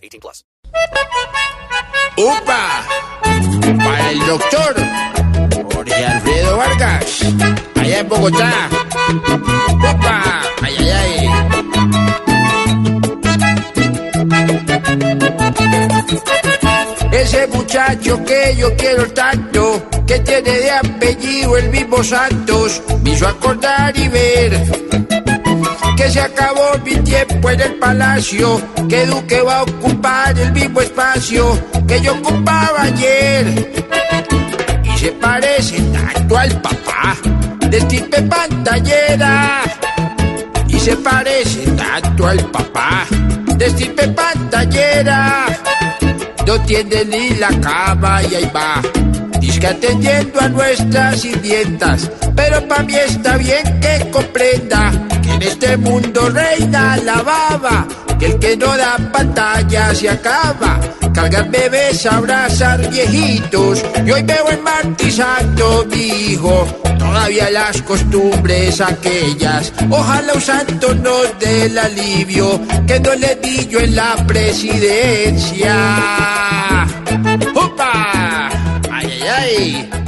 18 plus. ¡Upa! Para el doctor Jorge Alfredo Vargas, allá en Bogotá. ¡Upa! ¡Ay, ay, ay! Ese muchacho que yo quiero tanto, que tiene de apellido el mismo Santos, me hizo acordar y ver se acabó mi tiempo en el palacio, que Duque va a ocupar el mismo espacio que yo ocupaba ayer. Y se parece tanto al papá de estirpe pantallera. Y se parece tanto al papá de estirpe pantallera. No tiene ni la cama y ahí va. Dice atendiendo a nuestras sirvientas, pero para mí está bien que comprenda en este mundo reina la baba, que el que no da pantalla se acaba. Cargar bebés, abrazar viejitos, y hoy veo en martizando mi hijo, todavía las costumbres aquellas. Ojalá un santo nos dé el alivio que no le di yo en la presidencia. ¡Opa! ¡Ay, ay, ay!